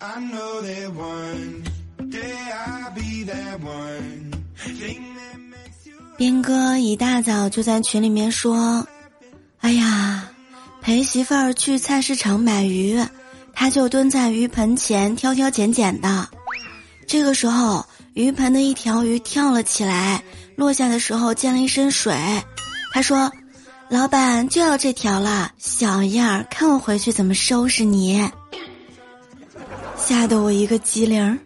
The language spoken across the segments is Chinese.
i know that one，did i be that one？斌哥一大早就在群里面说：“哎呀，陪媳妇儿去菜市场买鱼，他就蹲在鱼盆前挑挑拣拣的。这个时候，鱼盆的一条鱼跳了起来，落下的时候溅了一身水。他说：‘老板就要这条了，小样儿，看我回去怎么收拾你！’吓得我一个机灵。”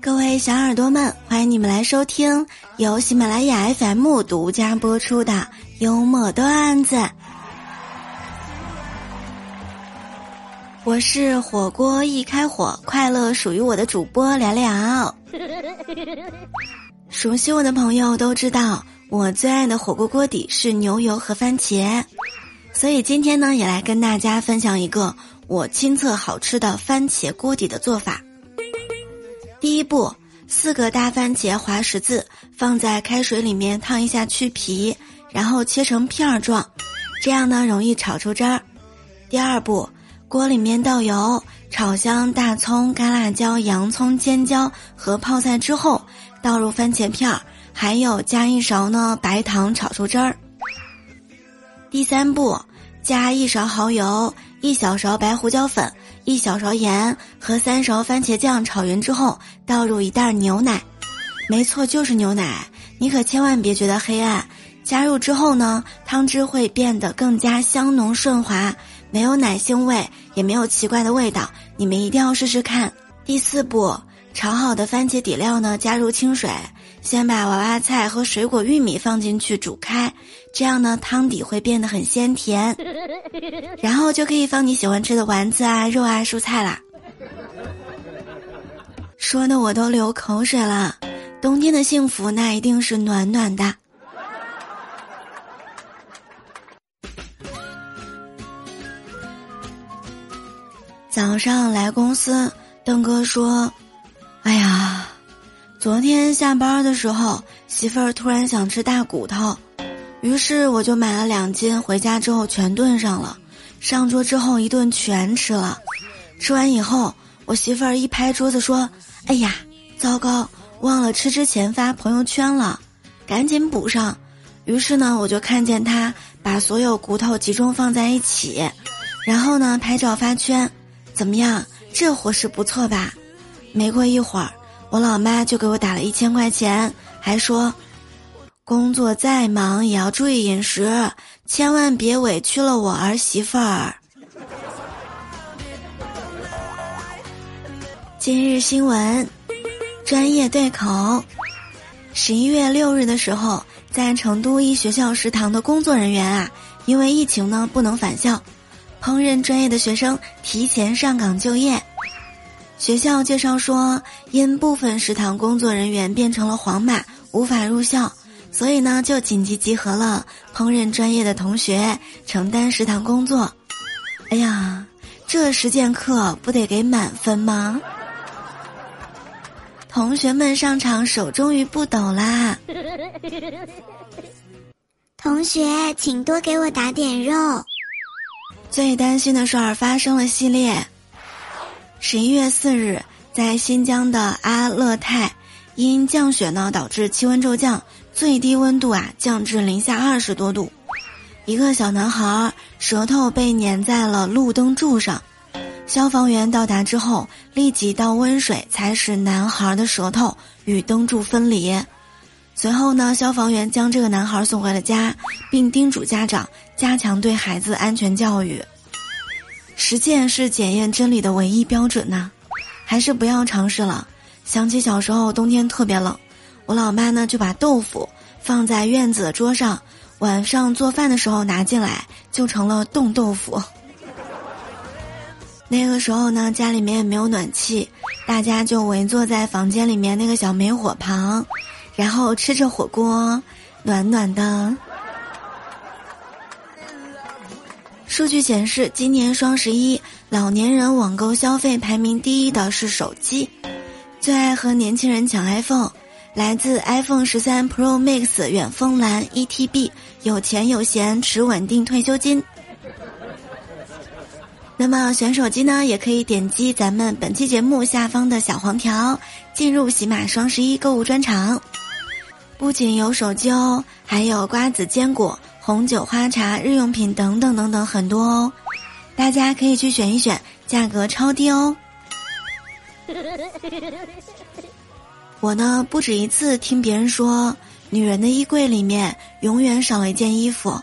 各位小耳朵们，欢迎你们来收听由喜马拉雅 FM 独家播出的幽默段子。我是火锅一开火，快乐属于我的主播聊聊。熟悉我的朋友都知道，我最爱的火锅锅底是牛油和番茄，所以今天呢，也来跟大家分享一个我亲测好吃的番茄锅底的做法。第一步，四个大番茄划十字，放在开水里面烫一下去皮，然后切成片儿状，这样呢容易炒出汁儿。第二步，锅里面倒油，炒香大葱、干辣椒、洋葱、尖椒和泡菜之后，倒入番茄片儿，还有加一勺呢白糖炒出汁儿。第三步，加一勺蚝油，一小勺白胡椒粉。一小勺盐和三勺番茄酱炒匀之后，倒入一袋牛奶，没错，就是牛奶。你可千万别觉得黑暗。加入之后呢，汤汁会变得更加香浓顺滑，没有奶腥味，也没有奇怪的味道。你们一定要试试看。第四步，炒好的番茄底料呢，加入清水，先把娃娃菜和水果玉米放进去煮开。这样呢，汤底会变得很鲜甜，然后就可以放你喜欢吃的丸子啊、肉啊、蔬菜啦。说的我都流口水了。冬天的幸福那一定是暖暖的。早上来公司，邓哥说：“哎呀，昨天下班的时候，媳妇儿突然想吃大骨头。”于是我就买了两斤，回家之后全炖上了。上桌之后一顿全吃了。吃完以后，我媳妇儿一拍桌子说：“哎呀，糟糕，忘了吃之前发朋友圈了，赶紧补上。”于是呢，我就看见她把所有骨头集中放在一起，然后呢拍照发圈。怎么样，这伙食不错吧？没过一会儿，我老妈就给我打了一千块钱，还说。工作再忙也要注意饮食，千万别委屈了我儿媳妇儿。今日新闻，专业对口。十一月六日的时候，在成都一学校食堂的工作人员啊，因为疫情呢不能返校，烹饪专业的学生提前上岗就业。学校介绍说，因部分食堂工作人员变成了黄码，无法入校。所以呢，就紧急集合了烹饪专业的同学承担食堂工作。哎呀，这实践课不得给满分吗？同学们上场，手终于不抖啦！同学，请多给我打点肉。最担心的事儿发生了，系列。十一月四日，在新疆的阿勒泰，因降雪呢，导致气温骤降。最低温度啊降至零下二十多度，一个小男孩舌头被粘在了路灯柱上，消防员到达之后立即倒温水，才使男孩的舌头与灯柱分离。随后呢，消防员将这个男孩送回了家，并叮嘱家长加强对孩子安全教育。实践是检验真理的唯一标准呐，还是不要尝试了。想起小时候冬天特别冷。我老妈呢就把豆腐放在院子的桌上，晚上做饭的时候拿进来，就成了冻豆腐。那个时候呢，家里面也没有暖气，大家就围坐在房间里面那个小煤火旁，然后吃着火锅，暖暖的。数据显示，今年双十一，老年人网购消费排名第一的是手机，最爱和年轻人抢 iPhone。来自 iPhone 十三 Pro Max 远峰蓝 1TB，有钱有闲，持稳定退休金。那么选手机呢，也可以点击咱们本期节目下方的小黄条，进入喜马双十一购物专场。不仅有手机哦，还有瓜子、坚果、红酒、花茶、日用品等等等等很多哦，大家可以去选一选，价格超低哦。我呢，不止一次听别人说，女人的衣柜里面永远少了一件衣服，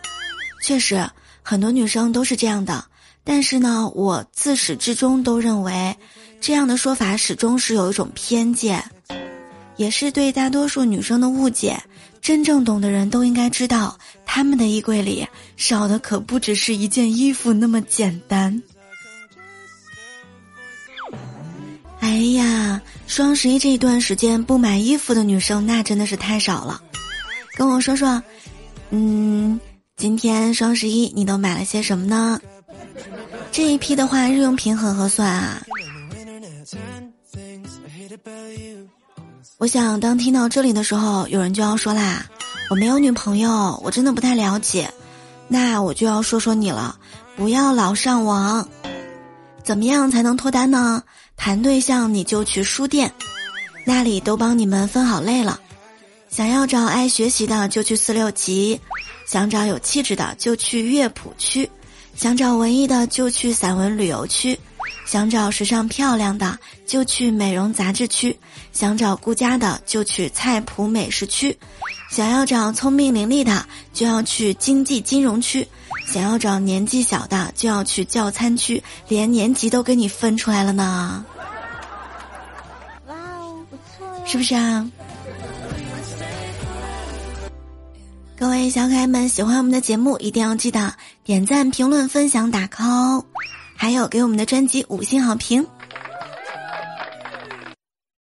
确实，很多女生都是这样的。但是呢，我自始至终都认为，这样的说法始终是有一种偏见，也是对大多数女生的误解。真正懂的人都应该知道，他们的衣柜里少的可不只是一件衣服那么简单。哎呀，双十一这一段时间不买衣服的女生那真的是太少了。跟我说说，嗯，今天双十一你都买了些什么呢？这一批的话，日用品很合算啊。我想，当听到这里的时候，有人就要说啦：“我没有女朋友，我真的不太了解。”那我就要说说你了，不要老上网。怎么样才能脱单呢？谈对象你就去书店，那里都帮你们分好类了。想要找爱学习的就去四六级，想找有气质的就去乐谱区。想找文艺的就去散文旅游区，想找时尚漂亮的就去美容杂志区，想找顾家的就去菜谱美食区，想要找聪明伶俐的就要去经济金融区，想要找年纪小的就要去教餐区，连年级都给你分出来了呢。哇哦，不错呀，是不是啊？各位小可爱们，喜欢我们的节目，一定要记得点赞、评论、分享、打 call，还有给我们的专辑五星好评。